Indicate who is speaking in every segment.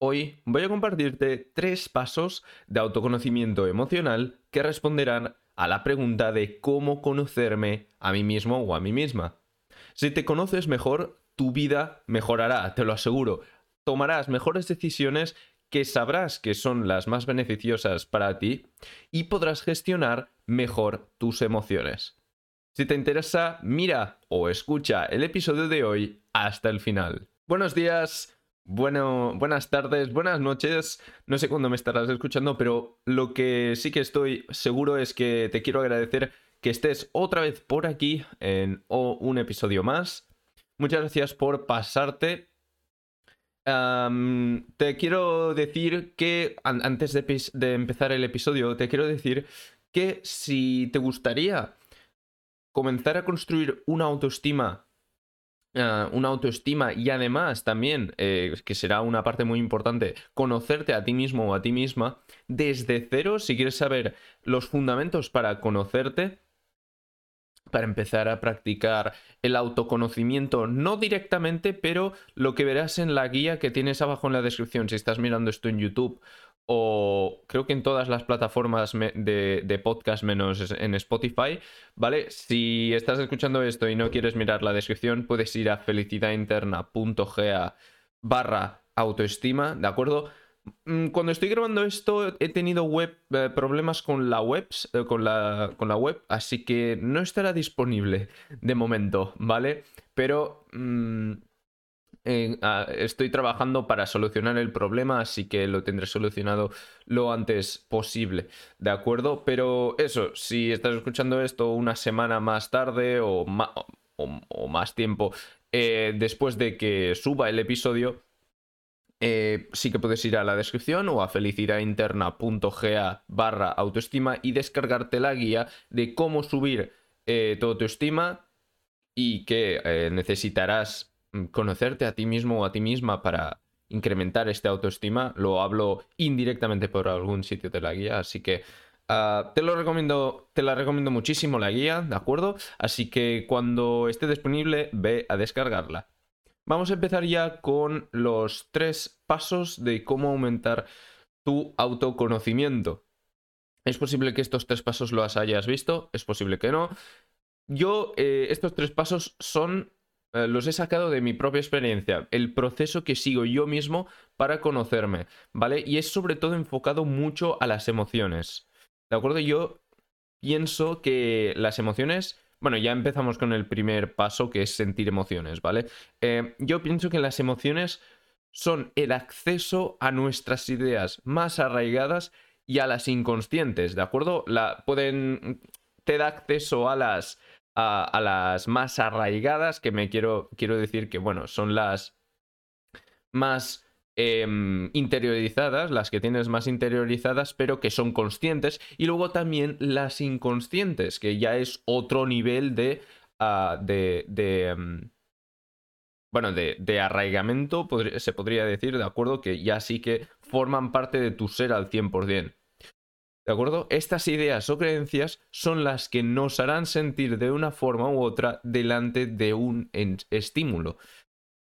Speaker 1: Hoy voy a compartirte tres pasos de autoconocimiento emocional que responderán a la pregunta de cómo conocerme a mí mismo o a mí misma. Si te conoces mejor, tu vida mejorará, te lo aseguro. Tomarás mejores decisiones que sabrás que son las más beneficiosas para ti y podrás gestionar mejor tus emociones. Si te interesa, mira o escucha el episodio de hoy hasta el final. Buenos días, bueno, buenas tardes, buenas noches. No sé cuándo me estarás escuchando, pero lo que sí que estoy seguro es que te quiero agradecer que estés otra vez por aquí en un episodio más. Muchas gracias por pasarte. te quiero decir que, antes de empezar el episodio, te quiero decir que si te gustaría comenzar a construir una autoestima Ah, una autoestima y además también, eh, que será una parte muy importante, conocerte a ti mismo o a ti misma desde cero, si quieres saber los fundamentos para conocerte, para empezar a practicar el autoconocimiento, no directamente, pero lo que verás en la guía que tienes abajo en la descripción, si estás mirando esto en YouTube o creo que en todas las plataformas de, podcast menos en Spotify, ¿vale? Si estás escuchando esto y no quieres mirar la descripción, puedes ir a felicidadinterna.ga barra autoestima, ¿de acuerdo? Mm, cuando estoy grabando esto he tenido web, eh, problemas con la, web, eh, con, la, con la web, así que no estará disponible de momento, ¿vale? Pero... Mm, Ah, estoy trabajando para solucionar el problema, así que lo tendré solucionado lo antes posible, ¿de acuerdo? Pero eso, si estás escuchando esto una semana más tarde o, más tiempo eh, después de que suba el episodio, eh, sí que puedes ir a la descripción o a felicidadinterna.ga barra autoestima y descargarte la guía de cómo subir eh, tu autoestima y que necesitarás Mm, conocerte a ti mismo o a ti misma para incrementar este autoestima. Lo hablo indirectamente por algún sitio de la guía, así que ah, te lo recomiendo, te la recomiendo muchísimo la guía, ¿de acuerdo? Así que cuando esté disponible, ve a descargarla. Vamos a empezar ya con los tres pasos de cómo aumentar tu autoconocimiento. Es posible que estos tres pasos los hayas visto, es posible que no. Yo, eh, estos tres pasos son los he sacado de mi propia experiencia, el proceso que sigo yo mismo para conocerme, ¿vale? Y es sobre todo enfocado mucho a las emociones, ¿de acuerdo? Yo pienso que las emociones, bueno, ya empezamos con el primer paso que es sentir emociones, ¿vale? Eh, yo pienso que las emociones son el acceso a nuestras ideas más arraigadas y a las inconscientes, ¿de acuerdo? La, pueden, te da acceso a las a, las más arraigadas, que me quiero, quiero decir que, bueno, son las más em, interiorizadas, las que tienes más interiorizadas, pero que son conscientes, y luego también las inconscientes, que ya es otro nivel de... Ah, de, em, bueno, de, de arraigamiento, se podría decir, ¿de acuerdo? Que ya sí que forman parte de tu ser al 100%. ¿De acuerdo? Estas ideas o creencias son las que nos harán sentir de una forma u otra delante de un estímulo.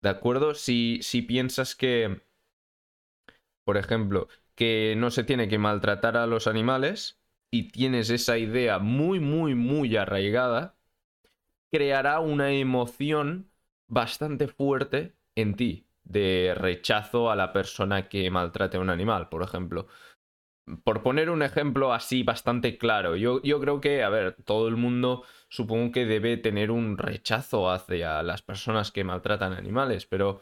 Speaker 1: ¿De acuerdo? Si, si piensas que, por ejemplo, que no se tiene que maltratar a los animales y tienes esa idea muy, muy, muy arraigada, creará una emoción bastante fuerte en ti de rechazo a la persona que maltrate a un animal, por ejemplo por poner un ejemplo así bastante claro, yo, yo, creo que, a ver, todo el mundo supongo que debe tener un rechazo hacia las personas que maltratan animales, pero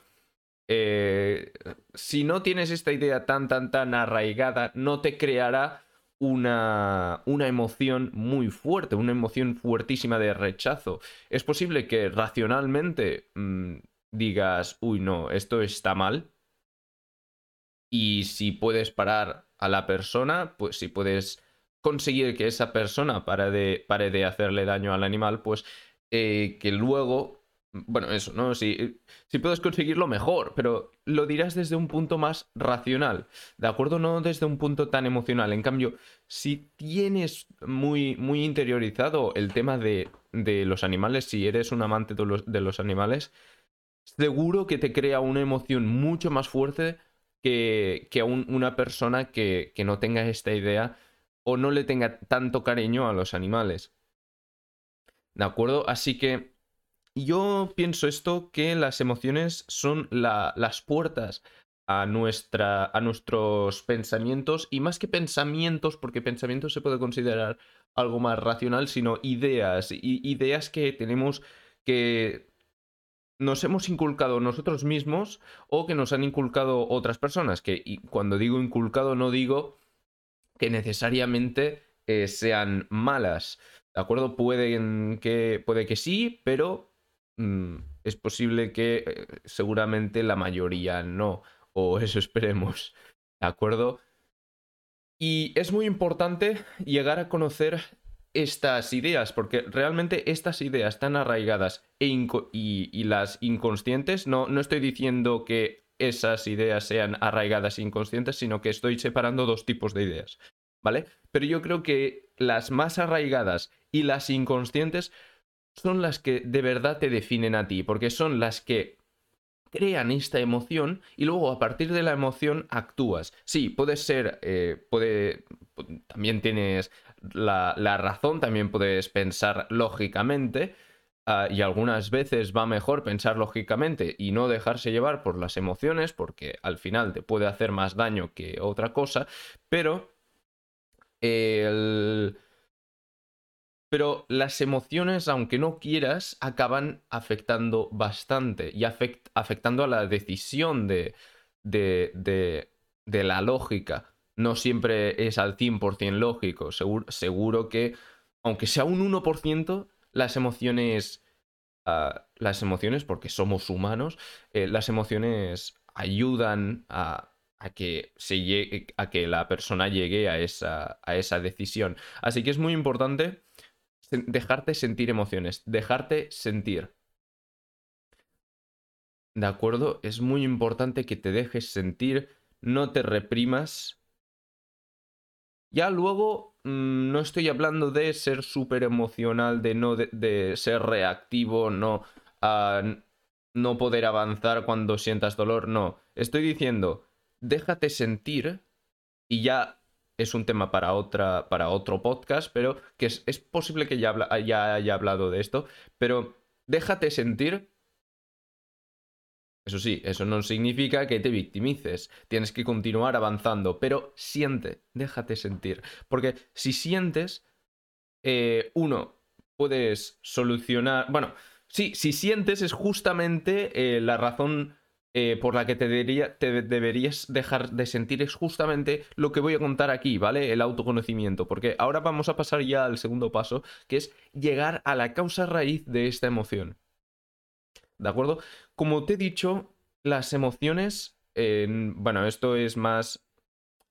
Speaker 1: eh, si no tienes esta idea tan, tan, tan arraigada, no te creará una, una emoción muy fuerte, una emoción fuertísima de rechazo. Es posible que racionalmente mm, digas, uy, no, esto está mal. Y si puedes parar a la persona, pues si puedes conseguir que esa persona pare de, pare de hacerle daño al animal, pues eh, que luego, bueno, eso, ¿no? Si, si puedes conseguirlo mejor, pero lo dirás desde un punto más racional, ¿de acuerdo? No desde un punto tan emocional. En cambio, si tienes muy, muy interiorizado el tema de, de los animales, si eres un amante de los, de los animales, seguro que te crea una emoción mucho más fuerte que, que una persona que, que no tenga esta idea o no le tenga tanto cariño a los animales. ¿De acuerdo? Así que yo pienso esto que las emociones son las puertas a, nuestra, a nuestros pensamientos y más que pensamientos, porque pensamientos se puede considerar algo más racional, sino ideas, ideas que tenemos que nos hemos inculcado nosotros mismos o que nos han inculcado otras personas, que cuando digo inculcado no digo que necesariamente eh, sean malas, ¿de acuerdo? Puede que, puede que sí, pero mm, es posible que eh, seguramente la mayoría no, o eso esperemos, ¿de acuerdo? Y es muy importante llegar a conocer estas ideas, porque realmente estas ideas están arraigadas e y, las inconscientes, no, no estoy diciendo que esas ideas sean arraigadas e inconscientes, sino que estoy separando dos tipos de ideas, ¿vale? Pero yo creo que las más arraigadas y las inconscientes son las que de verdad te definen a ti, porque son las que crean esta emoción y luego a partir de la emoción actúas. Sí, puede ser, eh, puede, también tienes la, razón, también puedes pensar lógicamente. Ah, y algunas veces va mejor pensar lógicamente y no dejarse llevar por las emociones, porque al final te puede hacer más daño que otra cosa, pero el pero las emociones, aunque no quieras, acaban afectando bastante y afectando a la decisión de, de, de, la lógica. No siempre es al 100% lógico. Seguro, seguro, que, aunque sea un 1%, las emociones, ah, las emociones, porque somos humanos, eh, las emociones ayudan a, a que, se a que la persona llegue a esa, a esa decisión. Así que es muy importante dejarte sentir emociones, dejarte sentir. ¿De acuerdo? Es muy importante que te dejes sentir, no te reprimas. Ya luego mm, no estoy hablando de ser súper emocional, de no de, ser reactivo, no, no poder avanzar cuando sientas dolor, no. Estoy diciendo, déjate sentir y ya es un tema para, otra, para otro podcast, pero que es, posible que ya, ya haya hablado de esto, pero déjate sentir. Eso sí, eso no significa que te victimices, tienes que continuar avanzando, pero siente, déjate sentir, porque si sientes, eh, uno, puedes solucionar, bueno, sí, si sientes es justamente eh, la razón eh, por la que te, deberías dejar de sentir es justamente lo que voy a contar aquí, ¿vale? El autoconocimiento, porque ahora vamos a pasar ya al segundo paso, que es llegar a la causa raíz de esta emoción. ¿De acuerdo? Como te he dicho, las emociones, bueno, esto es más,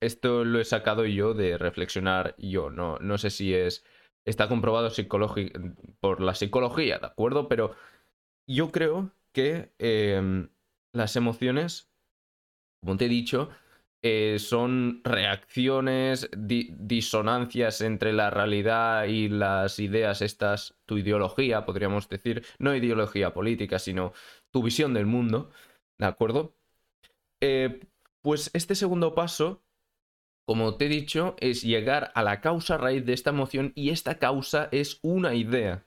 Speaker 1: esto lo he sacado yo de reflexionar yo, no, no sé si es, está comprobado por la psicología, ¿de acuerdo? Pero yo creo que... Em, las emociones, como te he dicho, eh, son reacciones, disonancias entre la realidad y las ideas estas, tu ideología, podríamos decir, no ideología política, sino tu visión del mundo, ¿de acuerdo? Eh, pues este segundo paso, como te he dicho, es llegar a la causa raíz de esta emoción y esta causa es una idea,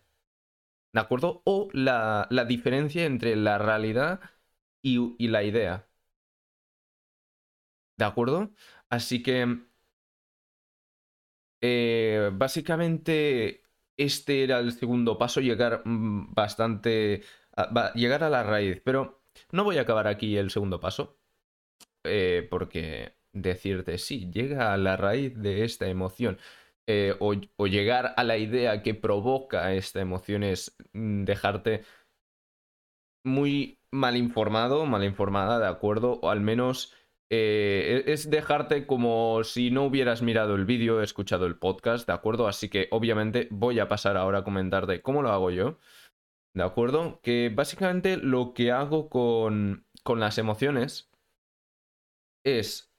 Speaker 1: ¿de acuerdo? O la, la diferencia entre la realidad y, la idea. ¿De acuerdo? Así que... Eh, básicamente este era el segundo paso, llegar mm, bastante... A, llegar a la raíz, pero no voy a acabar aquí el segundo paso, eh, porque decirte, sí, llega a la raíz de esta emoción, eh, o, llegar a la idea que provoca esta emoción es mm, dejarte muy mal informado, mal informada, ¿de acuerdo? O al menos eh, e-, es dejarte como si no hubieras mirado el vídeo, escuchado el podcast, ¿de acuerdo? Así que obviamente voy a pasar ahora a comentarte cómo lo hago yo, ¿de acuerdo? Que básicamente lo que hago con, con las emociones es...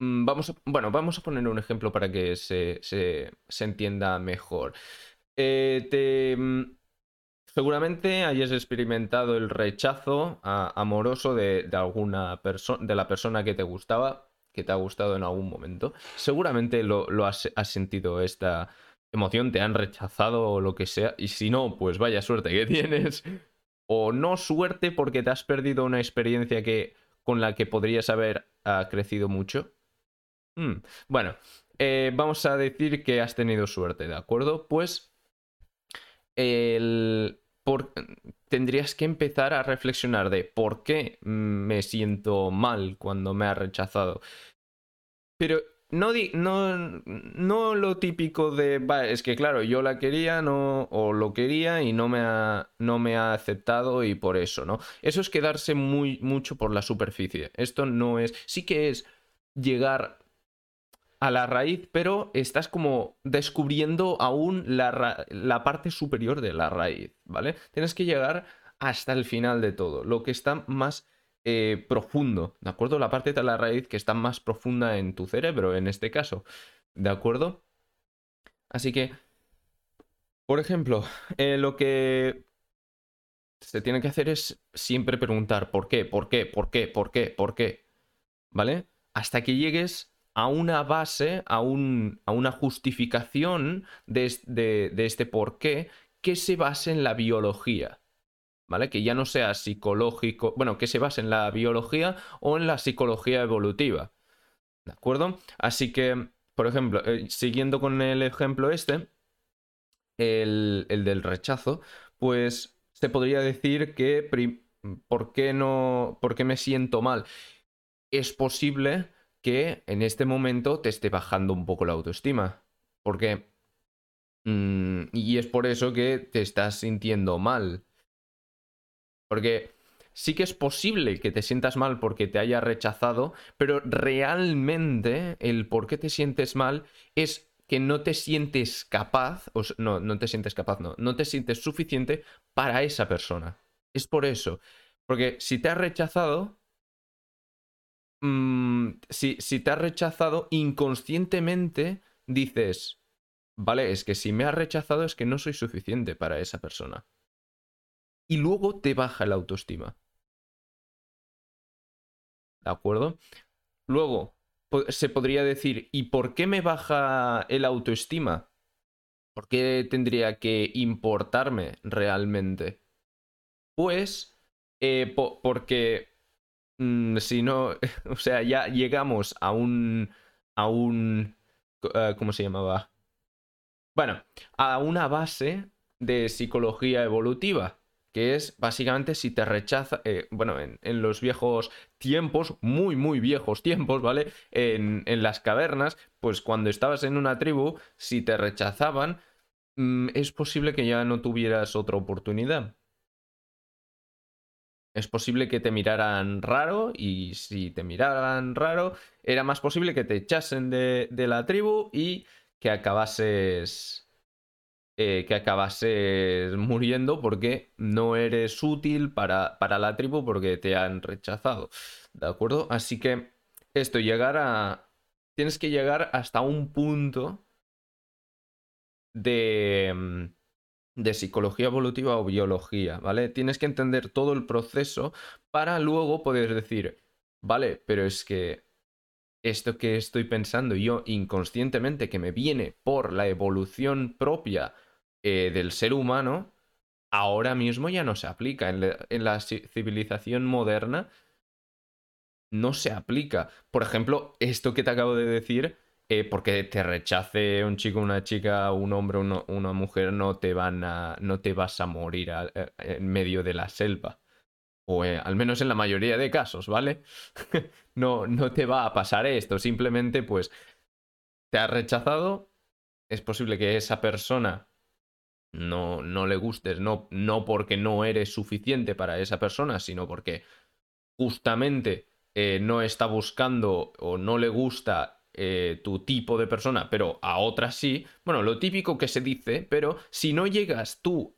Speaker 1: Mm, vamos a, bueno, vamos a poner un ejemplo para que se, se, se entienda mejor. Eh, te, mm, seguramente hayas experimentado el rechazo amoroso de, alguna persona, de la persona que te gustaba, que te ha gustado en algún momento. Seguramente lo, has, sentido esta emoción, te han rechazado o lo que sea, y si no, pues vaya suerte que tienes. O no suerte porque te has perdido una experiencia que, con la que podrías haber ah, crecido mucho. Hmm, bueno, eh, vamos a decir que has tenido suerte, ¿de acuerdo? Pues el, tendrías que empezar a reflexionar de por qué me siento mal cuando me ha rechazado. Pero no, no, no lo típico de, es que claro, yo la quería no, o lo quería y no me, ha, no me ha aceptado y por eso, ¿no? Eso es quedarse muy, mucho por la superficie. Esto no es, sí que es llegar a la raíz, pero estás como descubriendo aún la, parte superior de la raíz, ¿vale? Tienes que llegar hasta el final de todo, lo que está más eh, profundo, ¿de acuerdo? La parte de la raíz que está más profunda en tu cerebro, en este caso, ¿de acuerdo? Así que, por ejemplo, eh, lo que se tiene que hacer es siempre preguntar ¿por qué? ¿Por qué? ¿Por qué? ¿Por qué? ¿Por qué? ¿Vale? Hasta que llegues a una base, a, un, a una justificación de, de, este porqué que se base en la biología. ¿Vale? Que ya no sea psicológico, bueno, que se base en la biología o en la psicología evolutiva. ¿De acuerdo? Así que, por ejemplo, eh, siguiendo con el ejemplo este, el, el, del rechazo, pues se podría decir que ¿por qué no, por qué me siento mal? Es posible que en este momento te esté bajando un poco la autoestima. Porque... Mm, y es por eso que te estás sintiendo mal. Porque sí que es posible que te sientas mal porque te haya rechazado, pero realmente el por qué te sientes mal es que no te sientes capaz, no, no te sientes capaz, no, no te sientes suficiente para esa persona. Es por eso. Porque si te has rechazado, Mm, si, si te has rechazado, inconscientemente dices, vale, es que si me has rechazado es que no soy suficiente para esa persona. Y luego te baja la autoestima. ¿De acuerdo? Luego, se podría decir, ¿y por qué me baja el autoestima? ¿Por qué tendría que importarme realmente? Pues eh, porque Mm, si no, o sea, ya llegamos a un, a un, eh, ¿cómo se llamaba? Bueno, a una base de psicología evolutiva, que es básicamente si te rechaza, eh, bueno, en, los viejos tiempos, muy, muy viejos tiempos, ¿vale? En, en, las cavernas, pues cuando estabas en una tribu, si te rechazaban, mm, es posible que ya no tuvieras otra oportunidad. Es posible que te miraran raro y si te miraran raro, era más posible que te echasen de, la tribu y que acabases... Eh, que acabases muriendo porque no eres útil para, para la tribu porque te han rechazado. ¿De acuerdo? Así que esto, llegar a... Tienes que llegar hasta un punto de mm, de psicología evolutiva o biología, ¿vale? Tienes que entender todo el proceso para luego poder decir, vale, pero es que esto que estoy pensando yo inconscientemente, que me viene por la evolución propia eh, del ser humano, ahora mismo ya no se aplica. en la civilización moderna no se aplica. Por ejemplo, esto que te acabo de decir eh, porque te rechace un chico, una chica, un hombre, una mujer, no te van a, no te vas a morir eh, en medio de la selva. O eh, al menos en la mayoría de casos, ¿vale? no, no te va a pasar esto. Simplemente, pues, te has rechazado. Es posible que esa persona no, no le gustes, no, no porque no eres suficiente para esa persona, sino porque justamente no está buscando o no le gusta eh, tu tipo de persona, pero a otras sí. Bueno, lo típico que se dice, pero si no llegas tú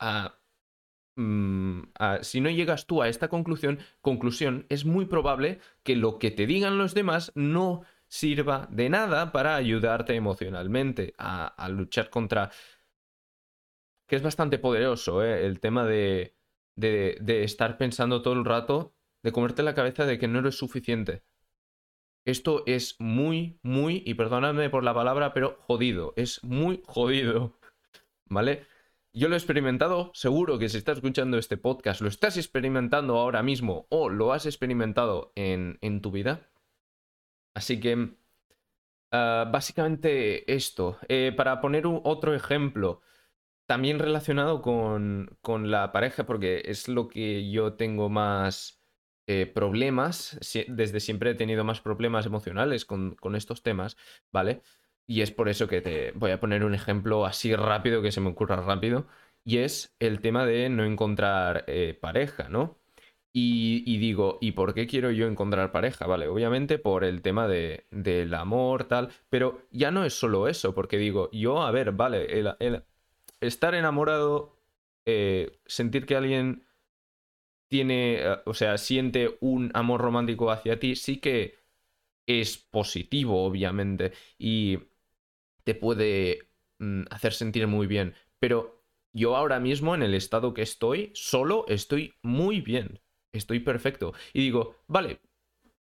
Speaker 1: mm, a, si no llegas tú a esta conclusión, conclusión, es muy probable que lo que te digan los demás no sirva de nada para ayudarte emocionalmente a, luchar contra que es bastante poderoso, ¿eh? El tema de, de, de estar pensando todo el rato, de comerte la cabeza de que no eres suficiente. Esto es muy, muy, y perdóname por la palabra, pero jodido. Es muy jodido. ¿Vale? Yo lo he experimentado, seguro que si estás escuchando este podcast, lo estás experimentando ahora mismo o lo has experimentado en, en tu vida. Así que, ah, básicamente esto. Eh, para poner un, otro ejemplo, también relacionado con, con la pareja, porque es lo que yo tengo más eh, problemas, desde siempre he tenido más problemas emocionales con, con, estos temas, ¿vale? Y es por eso que te voy a poner un ejemplo así rápido que se me ocurra rápido, y es el tema de no encontrar eh, pareja, ¿no? Y, digo, ¿y por qué quiero yo encontrar pareja? Vale, obviamente por el tema de, del amor, tal, pero ya no es solo eso, porque digo, yo, a ver, vale, el estar enamorado, eh, sentir que alguien tiene, eh, o sea, siente un amor romántico hacia ti, sí que es positivo, obviamente, y te puede mm, hacer sentir muy bien. Pero yo ahora mismo, en el estado que estoy, solo estoy muy bien. Estoy perfecto. Y digo, vale,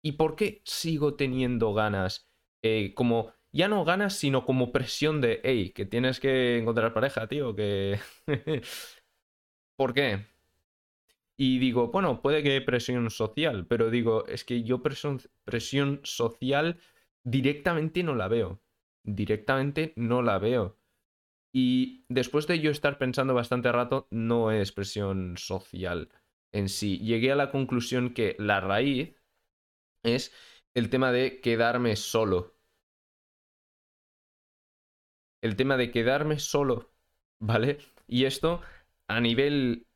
Speaker 1: ¿y por qué sigo teniendo ganas? Eh, como, ya no ganas, sino como presión de, hey, que tienes que encontrar pareja, tío, que... ¿Por qué? Y digo, bueno, puede que presión social, pero digo, es que yo presión, presión social directamente no la veo. Directamente no la veo. Y después de yo estar pensando bastante rato, no es presión social en sí. Llegué a la conclusión que la raíz es el tema de quedarme solo. El tema de quedarme solo, ¿vale? Y esto a nivel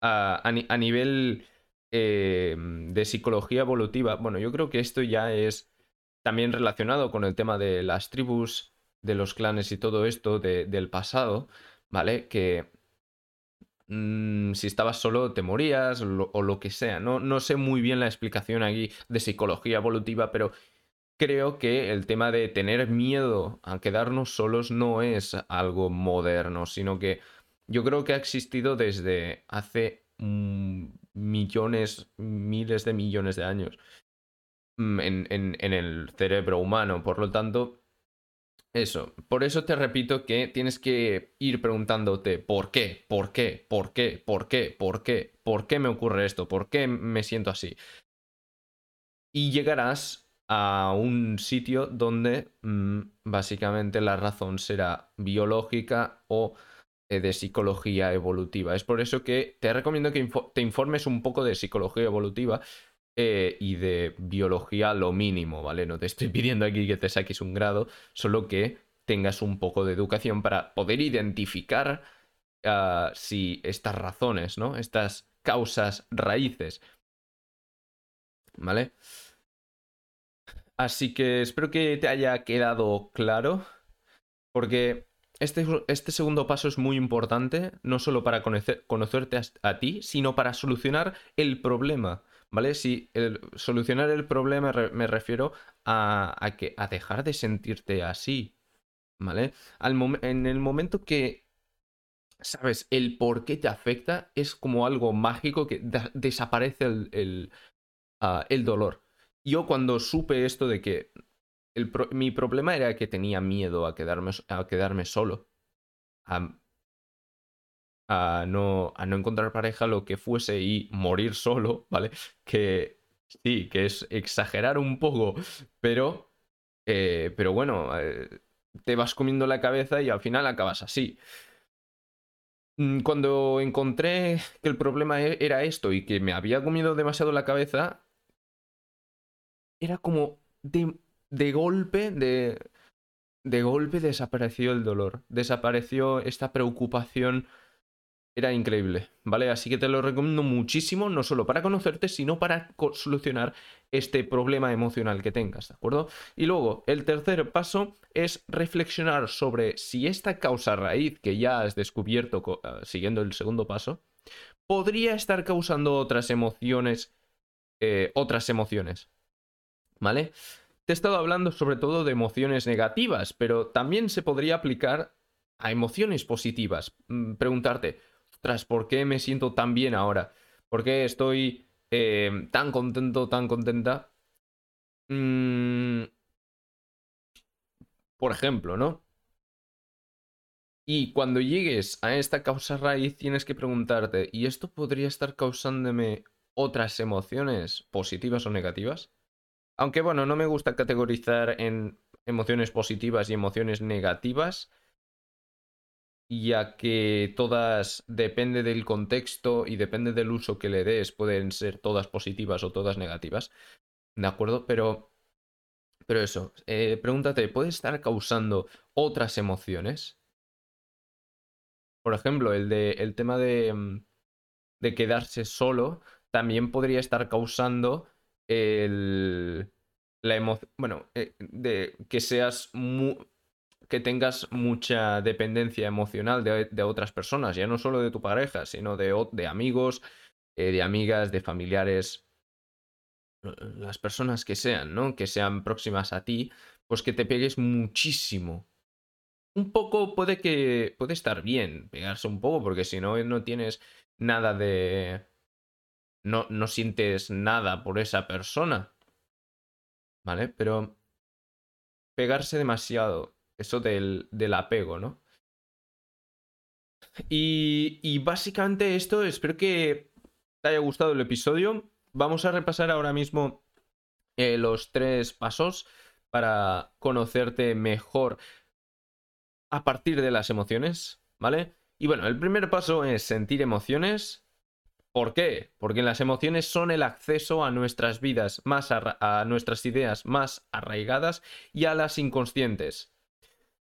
Speaker 1: a, nivel eh, de psicología evolutiva, bueno, yo creo que esto ya es también relacionado con el tema de las tribus, de los clanes y todo esto del pasado, ¿vale? Que mm, si estabas solo te morías o lo que sea. No, no sé muy bien la explicación aquí de psicología evolutiva, pero creo que el tema de tener miedo a quedarnos solos no es algo moderno, sino que yo creo que ha existido desde hace mm, millones, miles de millones de años mm, en, el cerebro humano. Por lo tanto, eso. Por eso te repito que tienes que ir preguntándote por qué, por qué, por qué, por qué, por qué, por qué me ocurre esto, por qué me siento así. Y llegarás a un sitio donde mm, básicamente la razón será biológica o de psicología evolutiva. Es por eso que te recomiendo que te informes un poco de psicología evolutiva eh, y de biología lo mínimo, ¿vale? No te estoy pidiendo aquí que te saques un grado, solo que tengas un poco de educación para poder identificar ah, si estas razones, ¿no? Estas causas raíces, ¿vale? Así que espero que te haya quedado claro, porque este, este, segundo paso es muy importante, no solo para conocerte a, ti, sino para solucionar el problema. ¿Vale? Si solucionar el problema me refiero a, que, a dejar de sentirte así. ¿Vale? en el momento que sabes el por qué te afecta, es como algo mágico que desaparece el, ah, el dolor. Yo cuando supe esto de que mi problema era que tenía miedo a quedarme, a quedarme solo. A, no, a no encontrar pareja, lo que fuese y morir solo, ¿vale? Que sí, que es exagerar un poco, pero, eh, pero bueno, eh, te vas comiendo la cabeza y al final acabas así. Mm, cuando encontré que el problema e, era esto y que me había comido demasiado la cabeza, era como de golpe, de, de golpe desapareció el dolor, desapareció esta preocupación. Era increíble, ¿vale? Así que te lo recomiendo muchísimo, no solo para conocerte, sino para solucionar este problema emocional que tengas, ¿de acuerdo? Y luego, el tercer paso es reflexionar sobre si esta causa raíz que ya has descubierto ah, siguiendo el segundo paso, podría estar causando otras emociones, eh, otras emociones, ¿vale? Te he estado hablando sobre todo de emociones negativas, pero también se podría aplicar a emociones positivas. Mm, preguntarte, ostras, ¿por qué me siento tan bien ahora? ¿Por qué estoy eh, tan contento, tan contenta? Mm, por ejemplo, ¿no? Y cuando llegues a esta causa raíz tienes que preguntarte, ¿y esto podría estar causándome otras emociones positivas o negativas? Aunque bueno, no me gusta categorizar en emociones positivas y emociones negativas, ya que todas depende del contexto y depende del uso que le des, pueden ser todas positivas o todas negativas. ¿De acuerdo? Pero, pero eso, eh, pregúntate, ¿puede estar causando otras emociones? Por ejemplo, el, de, el tema de, mm, de quedarse solo también podría estar causando el, la emoción, bueno, eh, de que seas que tengas mucha dependencia emocional de, otras personas, ya no solo de tu pareja, sino de, de amigos, eh, de amigas, de familiares, las personas que sean, ¿no? Que sean próximas a ti, pues que te pegues muchísimo. Un poco puede que puede estar bien pegarse un poco, porque si no, no tienes nada de... No, no sientes nada por esa persona. ¿Vale? Pero pegarse demasiado, eso del, del apego, ¿no? Y, y básicamente esto, espero que te haya gustado el episodio. Vamos a repasar ahora mismo eh, los tres pasos para conocerte mejor a partir de las emociones, ¿vale? Y bueno, el primer paso es sentir emociones. ¿Por qué? Porque las emociones son el acceso a nuestras vidas, más a nuestras ideas más arraigadas y a las inconscientes.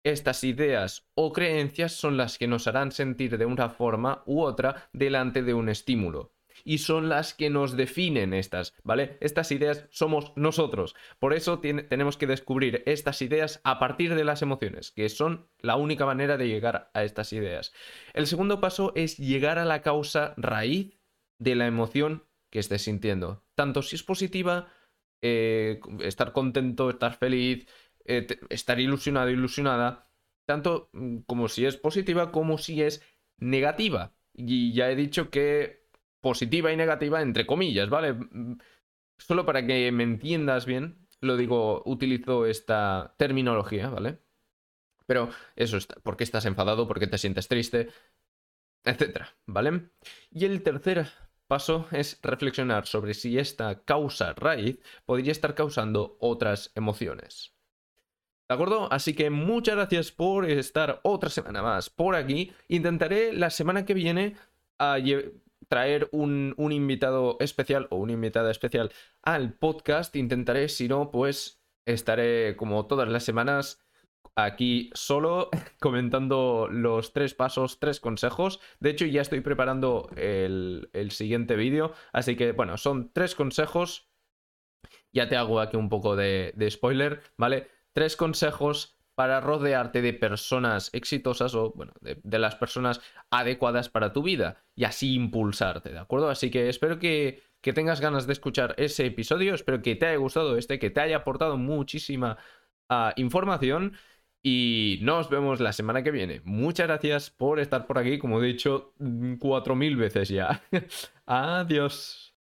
Speaker 1: Estas ideas o creencias son las que nos harán sentir de una forma u otra delante de un estímulo y son las que nos definen estas, ¿vale? Estas ideas somos nosotros. Por eso tenemos que descubrir estas ideas a partir de las emociones, que son la única manera de llegar a estas ideas. El segundo paso es llegar a la causa raíz de la emoción que estés sintiendo. Tanto si es positiva, eh, estar contento, estar feliz, eh, estar ilusionado, ilusionada, tanto mm, como si es positiva como si es negativa. Y ya he dicho que positiva y negativa entre comillas, ¿vale? Solo para que me entiendas bien, lo digo, utilizo esta terminología, ¿vale? Pero eso, está, ¿por qué estás enfadado? ¿Por qué te sientes triste? Etcétera, ¿vale? Y el tercer paso es reflexionar sobre si esta causa raíz podría estar causando otras emociones. ¿De acuerdo? Así que muchas gracias por estar otra semana más por aquí. Intentaré la semana que viene traer un, invitado especial o una invitada especial al podcast. Intentaré, si no, pues estaré como todas las semanas aquí solo comentando los tres pasos, tres consejos. De hecho, ya estoy preparando el, siguiente vídeo. Así que, bueno, son tres consejos. Ya te hago aquí un poco de, de spoiler, ¿vale? Tres consejos para rodearte de personas exitosas o, bueno, de, las personas adecuadas para tu vida y así impulsarte, ¿de acuerdo? Así que espero que, que tengas ganas de escuchar ese episodio, espero que te haya gustado este, que te haya aportado muchísima ah, información y nos vemos la semana que viene. Muchas gracias por estar por aquí, como he dicho, cuatro mil veces ya. Adiós.